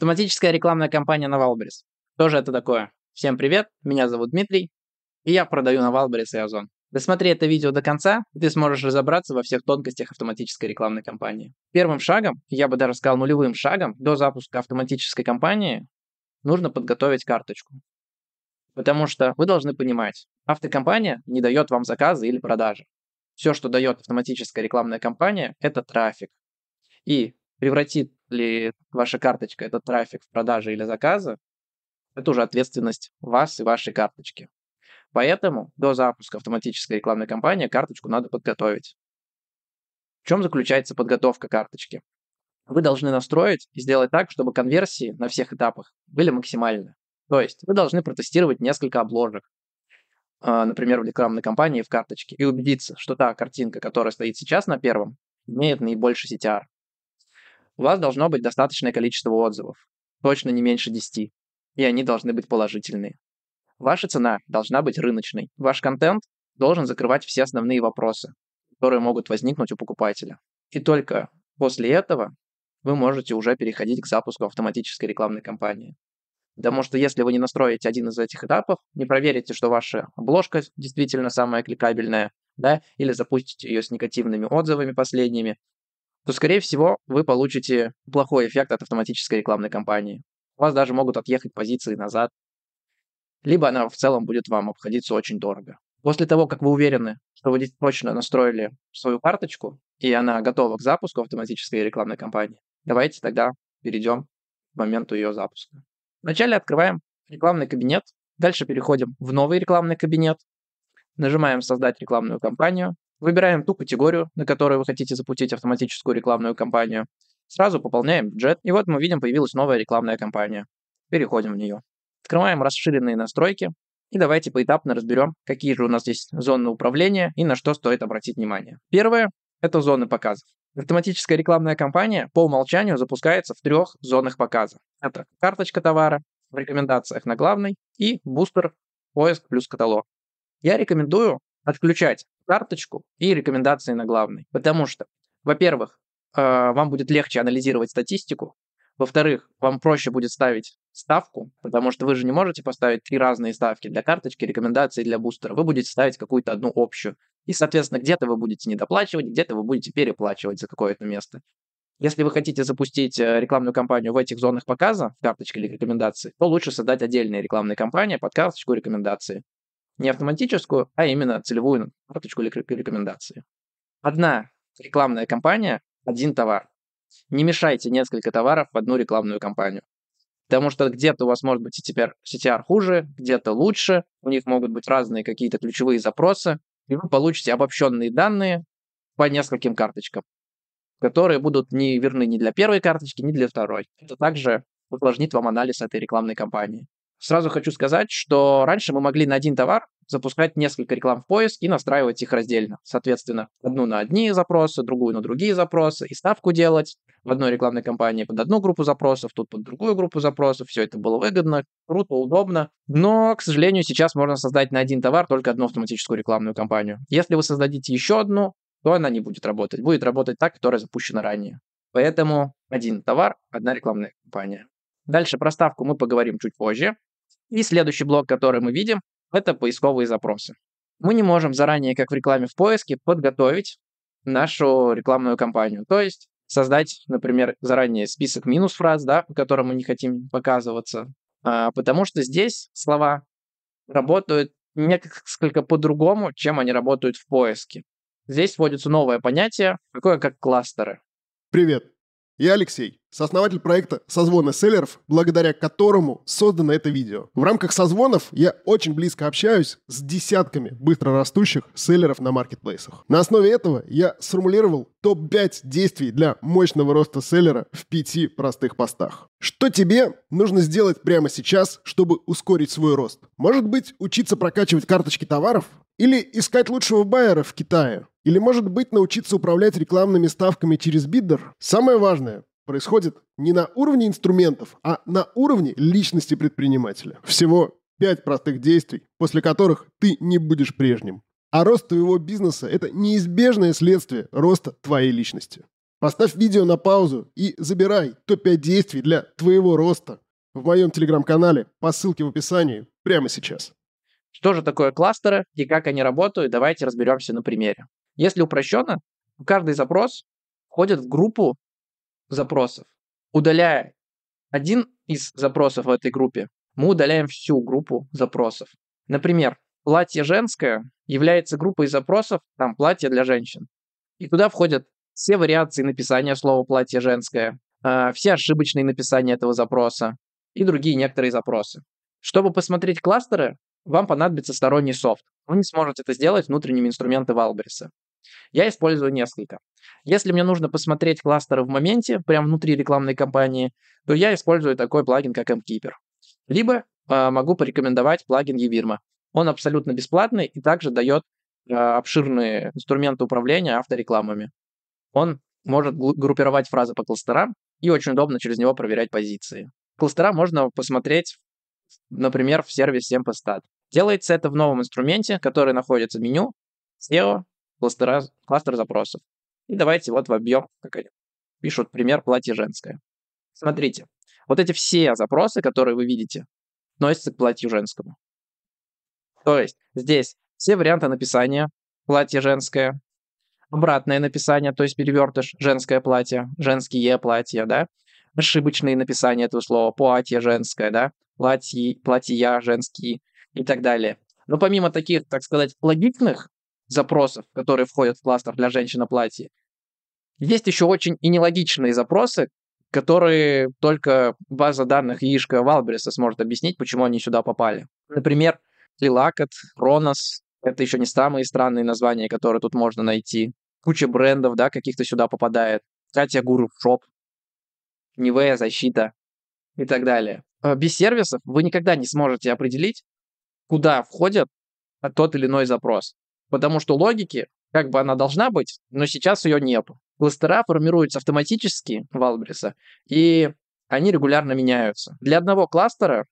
Автоматическая рекламная кампания на Wildberries. Что же это такое? Всем привет, меня зовут Дмитрий, и я продаю на Wildberries и Озон. Досмотри это видео до конца, и ты сможешь разобраться во всех тонкостях автоматической рекламной кампании. Первым шагом, я бы даже сказал нулевым шагом, до запуска автоматической кампании нужно подготовить карточку. Потому что вы должны понимать, автокомпания не дает вам заказы или продажи. Все, что дает автоматическая рекламная кампания, это трафик. И превратит ли ваша карточка этот трафик в продажи или заказы, это уже ответственность вас и вашей карточки. Поэтому до запуска автоматической рекламной кампании карточку надо подготовить. В чем заключается подготовка карточки? Вы должны настроить и сделать так, чтобы конверсии на всех этапах были максимальны. То есть вы должны протестировать несколько обложек, а, например, в рекламной кампании в карточке, и убедиться, что та картинка, которая стоит сейчас на первом, имеет наибольший CTR. У вас должно быть достаточное количество отзывов, точно не меньше 10, и они должны быть положительные. Ваша цена должна быть рыночной. Ваш контент должен закрывать все основные вопросы, которые могут возникнуть у покупателя. И только после этого вы можете уже переходить к запуску автоматической рекламной кампании. Потому что если вы не настроите один из этих этапов, не проверите, что ваша обложка действительно самая кликабельная, да, или запустите ее с негативными отзывами последними, то, скорее всего, вы получите плохой эффект от автоматической рекламной кампании. У вас даже могут отъехать позиции назад. Либо она в целом будет вам обходиться очень дорого. После того, как вы уверены, что вы точно настроили свою карточку, и она готова к запуску автоматической рекламной кампании, давайте тогда перейдем к моменту ее запуска. Вначале открываем рекламный кабинет, дальше переходим в новый рекламный кабинет, нажимаем «Создать рекламную кампанию», Выбираем ту категорию, на которую вы хотите запустить автоматическую рекламную кампанию. Сразу пополняем бюджет, и вот мы видим, появилась новая рекламная кампания. Переходим в нее. Открываем расширенные настройки, и давайте поэтапно разберем, какие же у нас есть зоны управления и на что стоит обратить внимание. Первое – это зоны показов. Автоматическая рекламная кампания по умолчанию запускается в трех зонах показа. Это карточка товара, в рекомендациях на главной и бустер поиск плюс каталог. Я рекомендую отключать карточку и рекомендации на главный. Потому что, во-первых, э, вам будет легче анализировать статистику, во-вторых, вам проще будет ставить ставку, потому что вы же не можете поставить три разные ставки для карточки, рекомендации для бустера. Вы будете ставить какую-то одну общую. И, соответственно, где-то вы будете недоплачивать, где-то вы будете переплачивать за какое-то место. Если вы хотите запустить э, рекламную кампанию в этих зонах показа, в карточке или рекомендации, то лучше создать отдельные рекламные кампании под карточку рекомендации не автоматическую, а именно целевую карточку рекомендации. Одна рекламная кампания, один товар. Не мешайте несколько товаров в одну рекламную кампанию. Потому что где-то у вас может быть CTR, CTR хуже, где-то лучше, у них могут быть разные какие-то ключевые запросы, и вы получите обобщенные данные по нескольким карточкам, которые будут не верны ни для первой карточки, ни для второй. Это также усложнит вам анализ этой рекламной кампании. Сразу хочу сказать, что раньше мы могли на один товар запускать несколько реклам в поиск и настраивать их раздельно. Соответственно, одну на одни запросы, другую на другие запросы, и ставку делать в одной рекламной кампании под одну группу запросов, тут под другую группу запросов. Все это было выгодно, круто, удобно. Но, к сожалению, сейчас можно создать на один товар только одну автоматическую рекламную кампанию. Если вы создадите еще одну, то она не будет работать. Будет работать та, которая запущена ранее. Поэтому один товар, одна рекламная кампания. Дальше про ставку мы поговорим чуть позже. И следующий блок, который мы видим, это поисковые запросы. Мы не можем заранее, как в рекламе в поиске, подготовить нашу рекламную кампанию. То есть создать, например, заранее список минус-фраз, да, в котором мы не хотим показываться, а, потому что здесь слова работают несколько по-другому, чем они работают в поиске. Здесь вводится новое понятие, такое как кластеры. Привет, я Алексей, сооснователь проекта «Созвоны селлеров», благодаря которому создано это видео. В рамках созвонов я очень близко общаюсь с десятками быстрорастущих селлеров на маркетплейсах. На основе этого я сформулировал топ-5 действий для мощного роста селлера в пяти простых постах. Что тебе нужно сделать прямо сейчас, чтобы ускорить свой рост? Может быть, учиться прокачивать карточки товаров? Или искать лучшего байера в Китае? Или, может быть, научиться управлять рекламными ставками через биддер? Самое важное происходит не на уровне инструментов, а на уровне личности предпринимателя. Всего пять простых действий, после которых ты не будешь прежним. А рост твоего бизнеса – это неизбежное следствие роста твоей личности. Поставь видео на паузу и забирай топ-5 действий для твоего роста в моем телеграм-канале по ссылке в описании прямо сейчас. Что же такое кластеры и как они работают, давайте разберемся на примере. Если упрощенно, каждый запрос входит в группу запросов. Удаляя один из запросов в этой группе, мы удаляем всю группу запросов. Например, платье женское является группой запросов, там платье для женщин. И туда входят все вариации написания слова платье женское, а, все ошибочные написания этого запроса и другие некоторые запросы. Чтобы посмотреть кластеры, вам понадобится сторонний софт. Вы не сможете это сделать внутренними инструментами Валбериса. Я использую несколько. Если мне нужно посмотреть кластеры в моменте, прямо внутри рекламной кампании, то я использую такой плагин, как MKeeper. Либо э, могу порекомендовать плагин eVirma. Он абсолютно бесплатный и также дает э, обширные инструменты управления авторекламами. Он может группировать фразы по кластерам и очень удобно через него проверять позиции. Кластера можно посмотреть, например, в сервисе Empestat. Делается это в новом инструменте, который находится в меню SEO, кластера, кластер запросов. И давайте вот вобьем, как они пишут, пример платье женское. Смотрите, вот эти все запросы, которые вы видите, относятся к платью женскому. То есть здесь все варианты написания платье женское, обратное написание, то есть перевертыш женское платье, женские платья, да, ошибочные написания этого слова, платье женское, да, платье, платья женские и так далее. Но помимо таких, так сказать, логичных запросов, которые входят в кластер для женщины платье, есть еще очень и нелогичные запросы, которые только база данных яишка Валбериса сможет объяснить, почему они сюда попали. Например, Лилакет, Ронос, это еще не самые странные названия, которые тут можно найти. Куча брендов, да, каких-то сюда попадает. Катя Guru Shop, Nivea Защита и так далее. А без сервисов вы никогда не сможете определить, куда входит тот или иной запрос. Потому что логики, как бы она должна быть, но сейчас ее нету. Кластера формируются автоматически Wildberries, и они регулярно меняются. Для одного кластера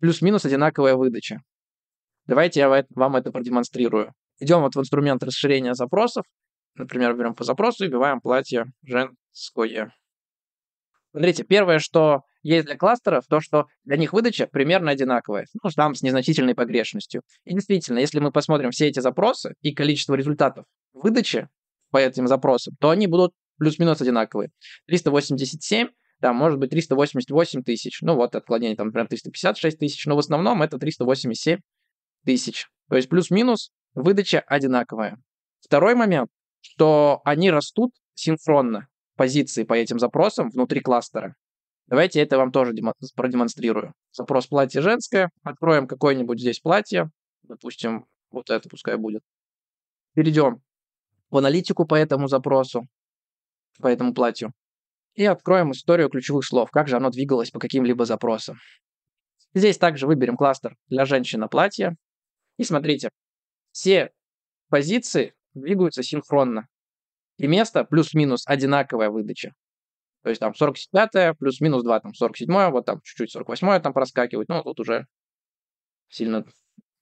плюс-минус одинаковая выдача. Давайте я вам это продемонстрирую. Идем вот в инструмент расширения запросов. Например, берем по запросу и вбиваем платье женское. Смотрите, первое, что есть для кластеров, то, что для них выдача примерно одинаковая, ну, там с незначительной погрешностью. И действительно, если мы посмотрим все эти запросы и количество результатов выдачи по этим запросам, то они будут плюс-минус одинаковые. 387, там может быть 388 тысяч. Ну вот отклонение там прям 356 тысяч, но в основном это 387 тысяч. То есть плюс-минус выдача одинаковая. Второй момент, что они растут синхронно позиции по этим запросам внутри кластера. Давайте это вам тоже продемонстрирую. Запрос платье женское. Откроем какое-нибудь здесь платье. Допустим, вот это пускай будет. Перейдем в аналитику по этому запросу, по этому платью. И откроем историю ключевых слов, как же оно двигалось по каким-либо запросам. Здесь также выберем кластер для женщина платья. И смотрите, все позиции двигаются синхронно. И место плюс-минус одинаковая выдача. То есть там 45 плюс-минус 2, там 47 вот там чуть-чуть 48 там проскакивает, ну тут уже сильно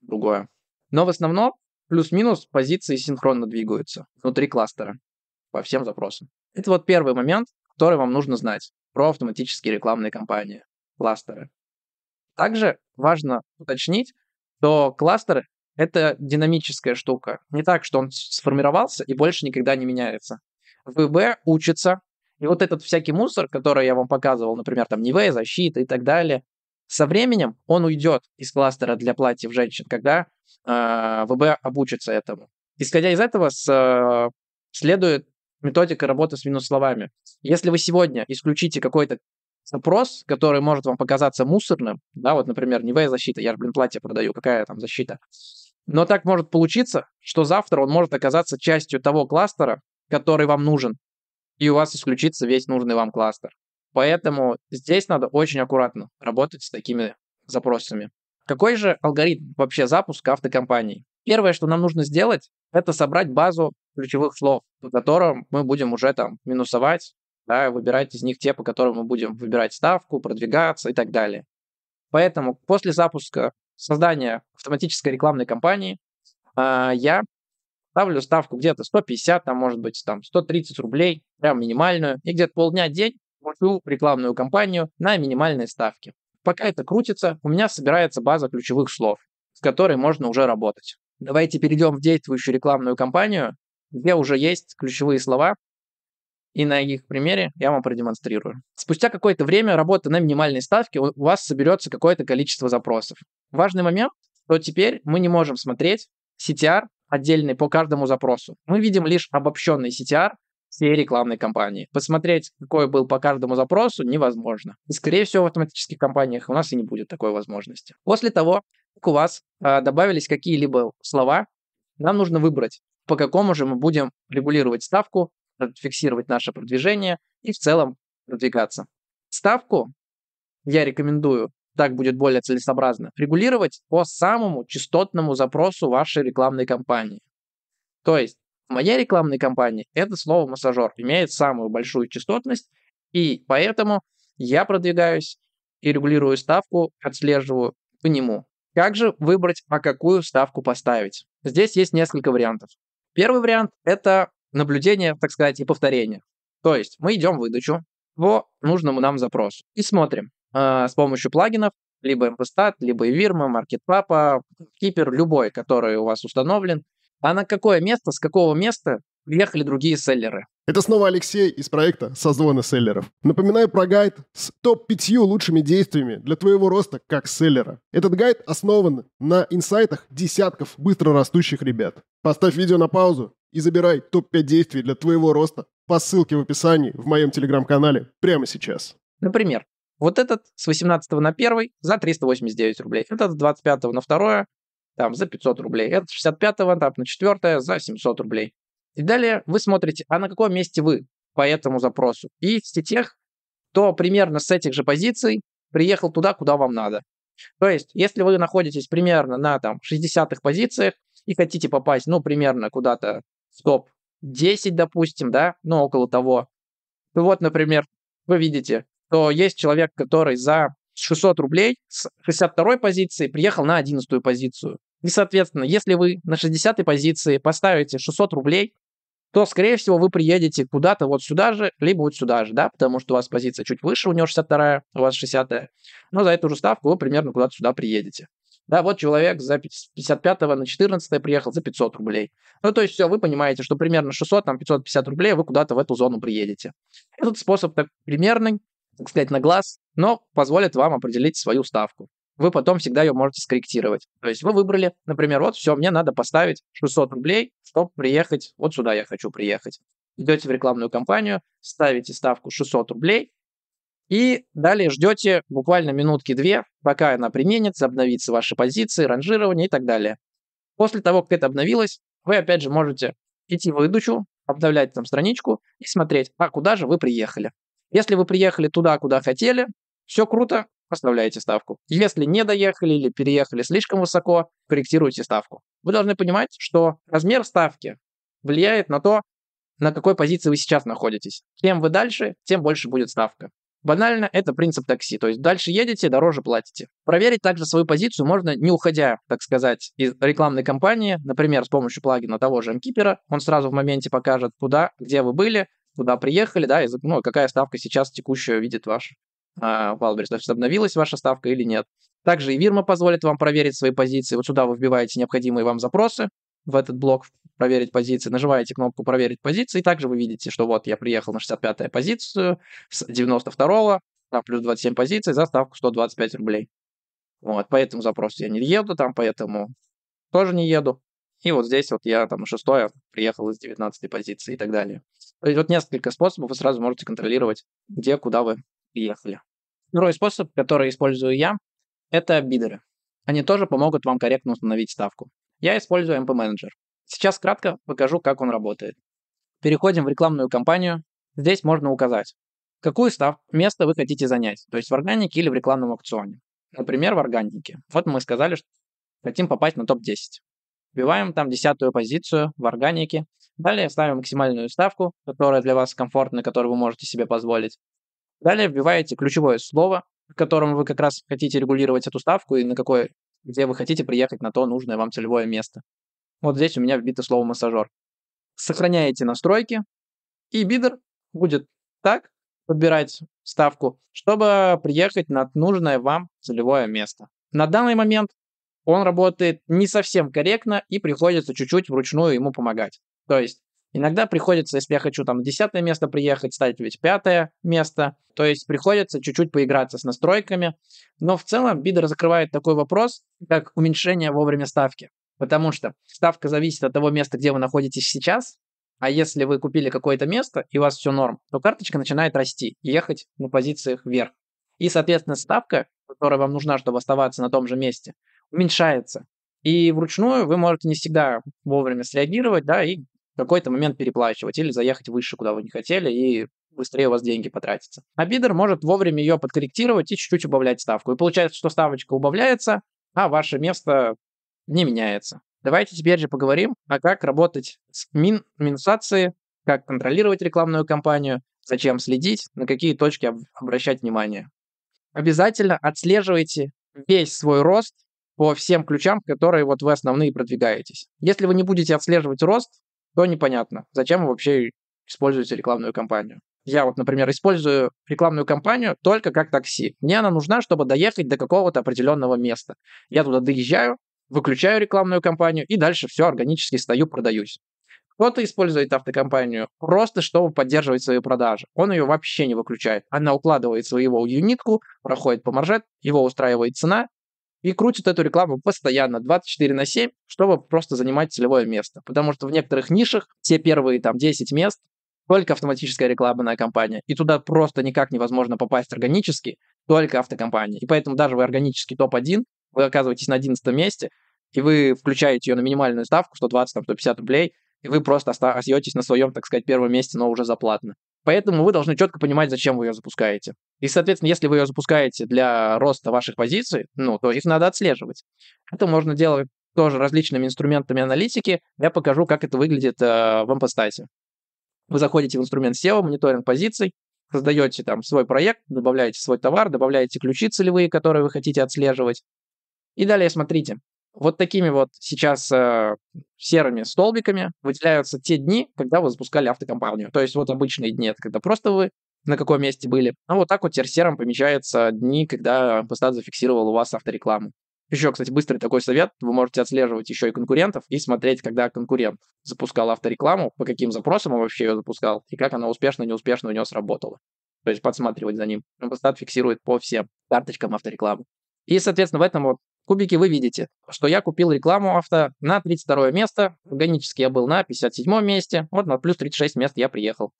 другое. Но в основном плюс-минус позиции синхронно двигаются внутри кластера по всем запросам. Это вот первый момент, который вам нужно знать про автоматические рекламные кампании, кластеры. Также важно уточнить, что кластер — это динамическая штука. Не так, что он сформировался и больше никогда не меняется. ВБ учится, и вот этот всякий мусор, который я вам показывал, например, там Нивея, защита и так далее, со временем он уйдет из кластера для платьев женщин, когда э, ВБ обучится этому. Исходя из этого, с, э, следует методика работы с минус-словами. Если вы сегодня исключите какой-то запрос, который может вам показаться мусорным, да, вот, например, Nivea защита, я блин, платье продаю, какая там защита. Но так может получиться, что завтра он может оказаться частью того кластера, который вам нужен, и у вас исключится весь нужный вам кластер. Поэтому здесь надо очень аккуратно работать с такими запросами. Какой же алгоритм вообще запуска автокомпании? Первое, что нам нужно сделать, это собрать базу ключевых слов, по которым мы будем уже там минусовать да, выбирать из них те, по которым мы будем выбирать ставку, продвигаться и так далее. Поэтому после запуска создания автоматической рекламной кампании э, я ставлю ставку где-то 150, там, может быть, там, 130 рублей, прям минимальную, и где-то полдня-день кручу рекламную кампанию на минимальные ставки. Пока это крутится, у меня собирается база ключевых слов, с которой можно уже работать. Давайте перейдем в действующую рекламную кампанию, где уже есть ключевые слова, и на их примере я вам продемонстрирую. Спустя какое-то время работы на минимальной ставке у вас соберется какое-то количество запросов. Важный момент, что теперь мы не можем смотреть CTR отдельный по каждому запросу. Мы видим лишь обобщенный CTR всей рекламной кампании. Посмотреть, какой был по каждому запросу, невозможно. И, скорее всего, в автоматических компаниях у нас и не будет такой возможности. После того, как у вас э, добавились какие-либо слова, нам нужно выбрать, по какому же мы будем регулировать ставку, фиксировать наше продвижение и в целом продвигаться. Ставку я рекомендую, так будет более целесообразно, регулировать по самому частотному запросу вашей рекламной кампании. То есть в моей рекламной кампании это слово массажер имеет самую большую частотность, и поэтому я продвигаюсь и регулирую ставку, отслеживаю по нему. Как же выбрать, а какую ставку поставить? Здесь есть несколько вариантов. Первый вариант – это наблюдение, так сказать, и повторение. То есть мы идем в выдачу по нужному нам запросу и смотрим э, с помощью плагинов, либо MPStat, либо Evirma, MarketPapa, Keeper, любой, который у вас установлен, а на какое место, с какого места приехали другие селлеры. Это снова Алексей из проекта «Созвоны селлеров». Напоминаю про гайд с топ-5 лучшими действиями для твоего роста как селлера. Этот гайд основан на инсайтах десятков быстро растущих ребят. Поставь видео на паузу и забирай топ-5 действий для твоего роста по ссылке в описании в моем телеграм-канале прямо сейчас. Например, вот этот с 18 на 1 за 389 рублей, этот с 25 на 2 там, за 500 рублей, этот с 65 там, на 4 за 700 рублей. И далее вы смотрите, а на каком месте вы по этому запросу. И если тех, кто примерно с этих же позиций приехал туда, куда вам надо. То есть, если вы находитесь примерно на там 60-х позициях и хотите попасть, ну, примерно куда-то в топ-10, допустим, да, ну, около того, то вот, например, вы видите, то есть человек, который за 600 рублей с 62 позиции приехал на 11 позицию. И, соответственно, если вы на 60 позиции поставите 600 рублей, то, скорее всего, вы приедете куда-то вот сюда же, либо вот сюда же, да, потому что у вас позиция чуть выше, у него 62 у вас 60 но за эту же ставку вы примерно куда-то сюда приедете. Да, вот человек за 55 на 14 приехал за 500 рублей. Ну, то есть все, вы понимаете, что примерно 600, там 550 рублей вы куда-то в эту зону приедете. Этот способ так примерный, так сказать, на глаз, но позволит вам определить свою ставку вы потом всегда ее можете скорректировать. То есть вы выбрали, например, вот все, мне надо поставить 600 рублей, чтобы приехать, вот сюда я хочу приехать. Идете в рекламную кампанию, ставите ставку 600 рублей, и далее ждете буквально минутки-две, пока она применится, обновится ваши позиции, ранжирование и так далее. После того, как это обновилось, вы опять же можете идти в выдачу, обновлять там страничку и смотреть, а куда же вы приехали. Если вы приехали туда, куда хотели, все круто, оставляете ставку. Если не доехали или переехали слишком высоко, корректируйте ставку. Вы должны понимать, что размер ставки влияет на то, на какой позиции вы сейчас находитесь. Чем вы дальше, тем больше будет ставка. Банально, это принцип такси, то есть дальше едете, дороже платите. Проверить также свою позицию можно не уходя, так сказать, из рекламной кампании, например, с помощью плагина того же MKeeper, он сразу в моменте покажет, куда, где вы были, куда приехали, да, и, ну, какая ставка сейчас текущая видит ваш а, Wildberries, то есть обновилась ваша ставка или нет. Также и Вирма позволит вам проверить свои позиции. Вот сюда вы вбиваете необходимые вам запросы в этот блок проверить позиции, нажимаете кнопку проверить позиции, и также вы видите, что вот я приехал на 65 позицию с 92 там плюс 27 позиций за ставку 125 рублей. Вот, по этому запросу я не еду там, поэтому тоже не еду. И вот здесь вот я там 6 приехал из 19 позиции и так далее. То есть вот несколько способов вы сразу можете контролировать, где, куда вы приехали. Второй способ, который использую я, это бидеры. Они тоже помогут вам корректно установить ставку. Я использую MP Manager. Сейчас кратко покажу, как он работает. Переходим в рекламную кампанию. Здесь можно указать, какую ставку, место вы хотите занять, то есть в органике или в рекламном аукционе. Например, в органике. Вот мы сказали, что хотим попасть на топ-10. Вбиваем там десятую позицию в органике. Далее ставим максимальную ставку, которая для вас комфортна, которую вы можете себе позволить. Далее вбиваете ключевое слово, которым вы как раз хотите регулировать эту ставку и на какое, где вы хотите приехать на то нужное вам целевое место. Вот здесь у меня вбито слово массажер. Сохраняете настройки, и бидер будет так подбирать ставку, чтобы приехать на нужное вам целевое место. На данный момент он работает не совсем корректно и приходится чуть-чуть вручную ему помогать. То есть иногда приходится, если я хочу там десятое место приехать, ставить ведь пятое место. То есть приходится чуть-чуть поиграться с настройками. Но в целом бидер закрывает такой вопрос, как уменьшение вовремя ставки. Потому что ставка зависит от того места, где вы находитесь сейчас, а если вы купили какое-то место и у вас все норм, то карточка начинает расти, ехать на позициях вверх. И, соответственно, ставка, которая вам нужна, чтобы оставаться на том же месте, уменьшается. И вручную вы можете не всегда вовремя среагировать, да, и какой-то момент переплачивать или заехать выше, куда вы не хотели, и быстрее у вас деньги потратятся. А бидер может вовремя ее подкорректировать и чуть-чуть убавлять ставку. И получается, что ставочка убавляется, а ваше место не меняется. Давайте теперь же поговорим, а как работать с мин минусацией, как контролировать рекламную кампанию, зачем следить, на какие точки обращать внимание. Обязательно отслеживайте весь свой рост по всем ключам, которые вот вы основные продвигаетесь. Если вы не будете отслеживать рост, то непонятно, зачем вообще используете рекламную кампанию. Я вот, например, использую рекламную кампанию только как такси. Мне она нужна, чтобы доехать до какого-то определенного места. Я туда доезжаю, выключаю рекламную кампанию и дальше все органически стою, продаюсь. Кто-то использует автокомпанию просто, чтобы поддерживать свои продажи. Он ее вообще не выключает. Она укладывает своего юнитку, проходит по маржет, его устраивает цена и крутит эту рекламу постоянно, 24 на 7, чтобы просто занимать целевое место. Потому что в некоторых нишах те первые там 10 мест только автоматическая рекламная кампания. И туда просто никак невозможно попасть органически, только автокомпания. И поэтому даже вы органический топ-1 вы оказываетесь на 11 месте, и вы включаете ее на минимальную ставку, 120, там, 150 рублей, и вы просто остаетесь на своем, так сказать, первом месте, но уже заплатно. Поэтому вы должны четко понимать, зачем вы ее запускаете. И, соответственно, если вы ее запускаете для роста ваших позиций, ну, то их надо отслеживать. Это можно делать тоже различными инструментами аналитики. Я покажу, как это выглядит э, в Ампостате. Вы заходите в инструмент SEO, мониторинг позиций, создаете там свой проект, добавляете свой товар, добавляете ключи целевые, которые вы хотите отслеживать, и далее смотрите, вот такими вот сейчас э, серыми столбиками выделяются те дни, когда вы запускали автокомпанию. То есть вот обычные дни, это когда просто вы на каком месте были. А вот так вот теперь серым помечаются дни, когда Постат зафиксировал у вас авторекламу. Еще, кстати, быстрый такой совет. Вы можете отслеживать еще и конкурентов и смотреть, когда конкурент запускал авторекламу, по каким запросам он вообще ее запускал, и как она успешно, неуспешно у него сработала. То есть подсматривать за ним. Постат фиксирует по всем карточкам авторекламы. И, соответственно, в этом вот кубике вы видите, что я купил рекламу авто на 32 место, органически я был на 57 месте, вот на плюс 36 мест я приехал.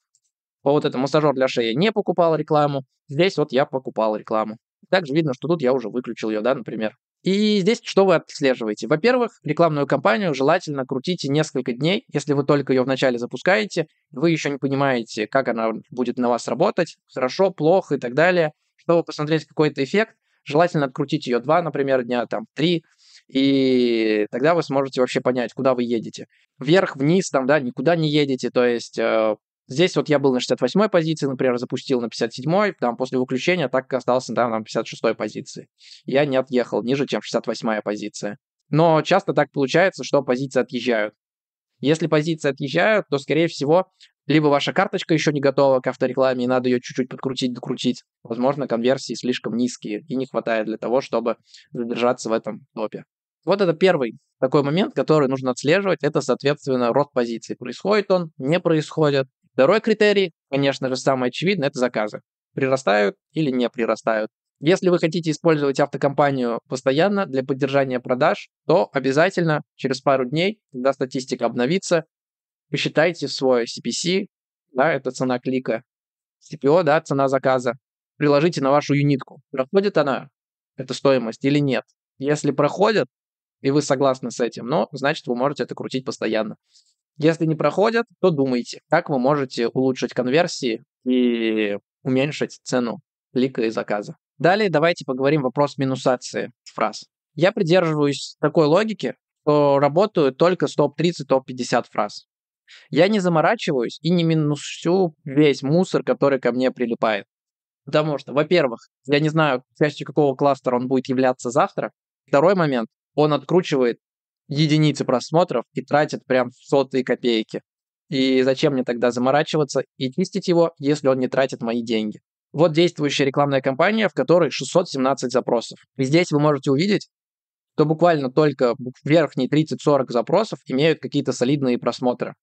По вот этому массажер для шеи не покупал рекламу, здесь вот я покупал рекламу. Также видно, что тут я уже выключил ее, да, например. И здесь что вы отслеживаете? Во-первых, рекламную кампанию желательно крутите несколько дней. Если вы только ее вначале запускаете, вы еще не понимаете, как она будет на вас работать, хорошо, плохо и так далее. Чтобы посмотреть какой-то эффект, Желательно открутить ее два, например, дня, там, три, и тогда вы сможете вообще понять, куда вы едете. Вверх, вниз, там, да, никуда не едете, то есть э, здесь вот я был на 68-й позиции, например, запустил на 57-й, там, после выключения так остался, да, на 56-й позиции. Я не отъехал ниже, чем 68-я позиция. Но часто так получается, что позиции отъезжают. Если позиции отъезжают, то, скорее всего, либо ваша карточка еще не готова к авторекламе, и надо ее чуть-чуть подкрутить, докрутить. Возможно, конверсии слишком низкие и не хватает для того, чтобы задержаться в этом топе. Вот это первый такой момент, который нужно отслеживать. Это, соответственно, рост позиций. Происходит он, не происходит. Второй критерий, конечно же, самый очевидный, это заказы. Прирастают или не прирастают. Если вы хотите использовать автокомпанию постоянно для поддержания продаж, то обязательно через пару дней, когда статистика обновится, посчитайте свой CPC, да, это цена клика, CPO, да, цена заказа, приложите на вашу юнитку. Проходит она, эта стоимость или нет. Если проходит, и вы согласны с этим, ну, значит, вы можете это крутить постоянно. Если не проходят, то думайте, как вы можете улучшить конверсии и уменьшить цену клика и заказа. Далее давайте поговорим вопрос минусации фраз. Я придерживаюсь такой логики, что работаю только с топ-30, топ-50 фраз. Я не заморачиваюсь и не минусю весь мусор, который ко мне прилипает. Потому что, во-первых, я не знаю, частью какого кластера он будет являться завтра. Второй момент, он откручивает единицы просмотров и тратит прям сотые копейки. И зачем мне тогда заморачиваться и чистить его, если он не тратит мои деньги? Вот действующая рекламная кампания, в которой 617 запросов. И здесь вы можете увидеть, что буквально только верхние 30-40 запросов имеют какие-то солидные просмотры.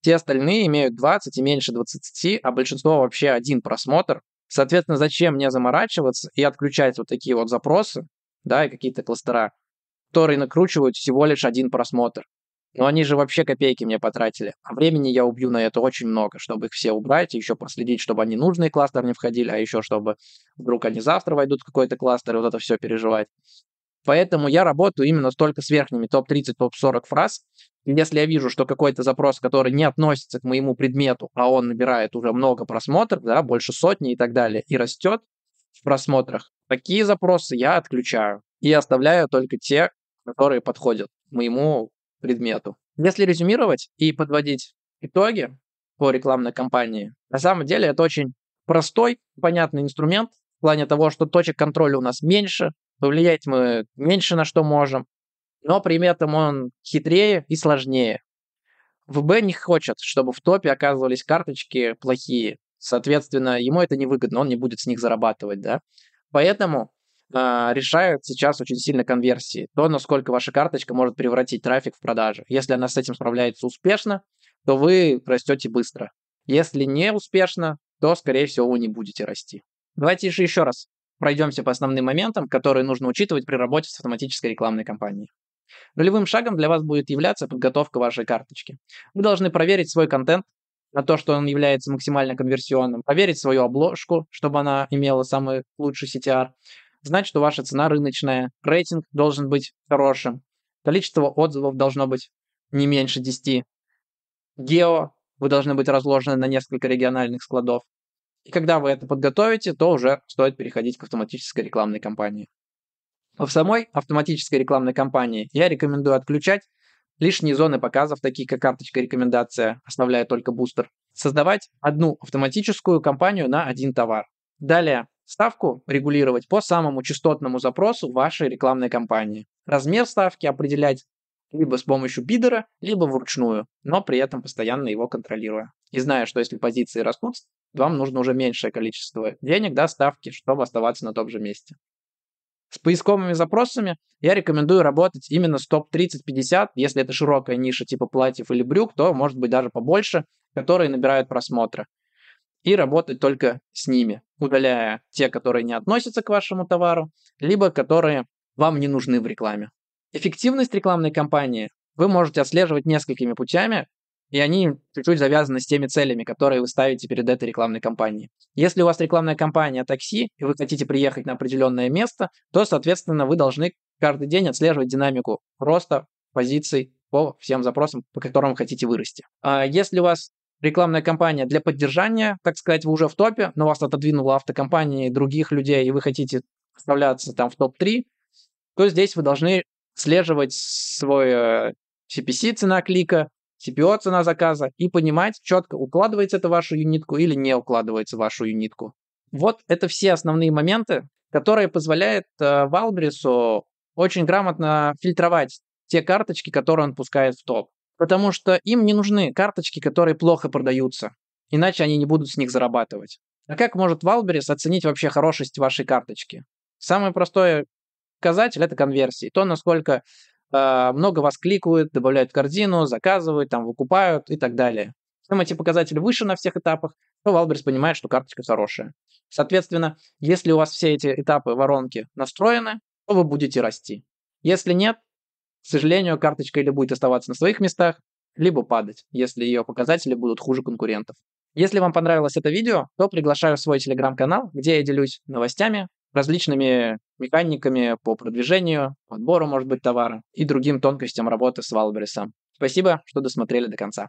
Все остальные имеют 20 и меньше 20, а большинство вообще один просмотр. Соответственно, зачем мне заморачиваться и отключать вот такие вот запросы, да, и какие-то кластера, которые накручивают всего лишь один просмотр. Но они же вообще копейки мне потратили. А времени я убью на это очень много, чтобы их все убрать, еще проследить, чтобы они нужные кластеры не входили, а еще чтобы вдруг они завтра войдут в какой-то кластер, и вот это все переживать. Поэтому я работаю именно только с верхними топ-30, топ-40 фраз. Если я вижу, что какой-то запрос, который не относится к моему предмету, а он набирает уже много просмотров, да, больше сотни и так далее, и растет в просмотрах, такие запросы я отключаю и оставляю только те, которые подходят моему предмету. Если резюмировать и подводить итоги по рекламной кампании, на самом деле это очень простой, понятный инструмент в плане того, что точек контроля у нас меньше, повлиять мы меньше на что можем, но при этом он хитрее и сложнее. ВБ не хочет, чтобы в топе оказывались карточки плохие. Соответственно, ему это невыгодно, он не будет с них зарабатывать, да. Поэтому решают сейчас очень сильно конверсии. То, насколько ваша карточка может превратить трафик в продажи. Если она с этим справляется успешно, то вы растете быстро. Если не успешно, то, скорее всего, вы не будете расти. Давайте же еще раз пройдемся по основным моментам, которые нужно учитывать при работе с автоматической рекламной кампанией. Нулевым шагом для вас будет являться подготовка вашей карточки. Вы должны проверить свой контент на то, что он является максимально конверсионным, проверить свою обложку, чтобы она имела самый лучший CTR, знать, что ваша цена рыночная, рейтинг должен быть хорошим, количество отзывов должно быть не меньше 10, гео вы должны быть разложены на несколько региональных складов. И когда вы это подготовите, то уже стоит переходить к автоматической рекламной кампании. В самой автоматической рекламной кампании я рекомендую отключать лишние зоны показов, такие как карточка рекомендация, оставляя только бустер. Создавать одну автоматическую кампанию на один товар. Далее, ставку регулировать по самому частотному запросу вашей рекламной кампании. Размер ставки определять либо с помощью бидера, либо вручную, но при этом постоянно его контролируя. И зная, что если позиции растут, вам нужно уже меньшее количество денег, да, ставки, чтобы оставаться на том же месте. С поисковыми запросами я рекомендую работать именно с топ-30-50, если это широкая ниша типа платьев или брюк, то может быть даже побольше, которые набирают просмотры. И работать только с ними, удаляя те, которые не относятся к вашему товару, либо которые вам не нужны в рекламе. Эффективность рекламной кампании вы можете отслеживать несколькими путями, и они чуть-чуть завязаны с теми целями, которые вы ставите перед этой рекламной кампанией. Если у вас рекламная кампания такси, и вы хотите приехать на определенное место, то, соответственно, вы должны каждый день отслеживать динамику роста позиций по всем запросам, по которым хотите вырасти. А если у вас рекламная кампания для поддержания, так сказать, вы уже в топе, но вас отодвинула автокомпания других людей, и вы хотите вставляться там в топ-3, то здесь вы должны слеживать свой CPC, э, цена клика, CPO цена заказа и понимать четко, укладывается это в вашу юнитку или не укладывается в вашу юнитку. Вот это все основные моменты, которые позволяют э, очень грамотно фильтровать те карточки, которые он пускает в топ. Потому что им не нужны карточки, которые плохо продаются. Иначе они не будут с них зарабатывать. А как может Wildberries оценить вообще хорошесть вашей карточки? Самый простой показатель – это конверсии. То, насколько а, много вас кликают, добавляют в корзину, заказывают, там, выкупают и так далее. Чем эти показатели выше на всех этапах, то Wildberries понимает, что карточка хорошая. Соответственно, если у вас все эти этапы воронки настроены, то вы будете расти. Если нет, к сожалению, карточка или будет оставаться на своих местах, либо падать, если ее показатели будут хуже конкурентов. Если вам понравилось это видео, то приглашаю в свой телеграм-канал, где я делюсь новостями, различными механиками по продвижению, подбору, может быть, товара и другим тонкостям работы с Валбересом. Спасибо, что досмотрели до конца.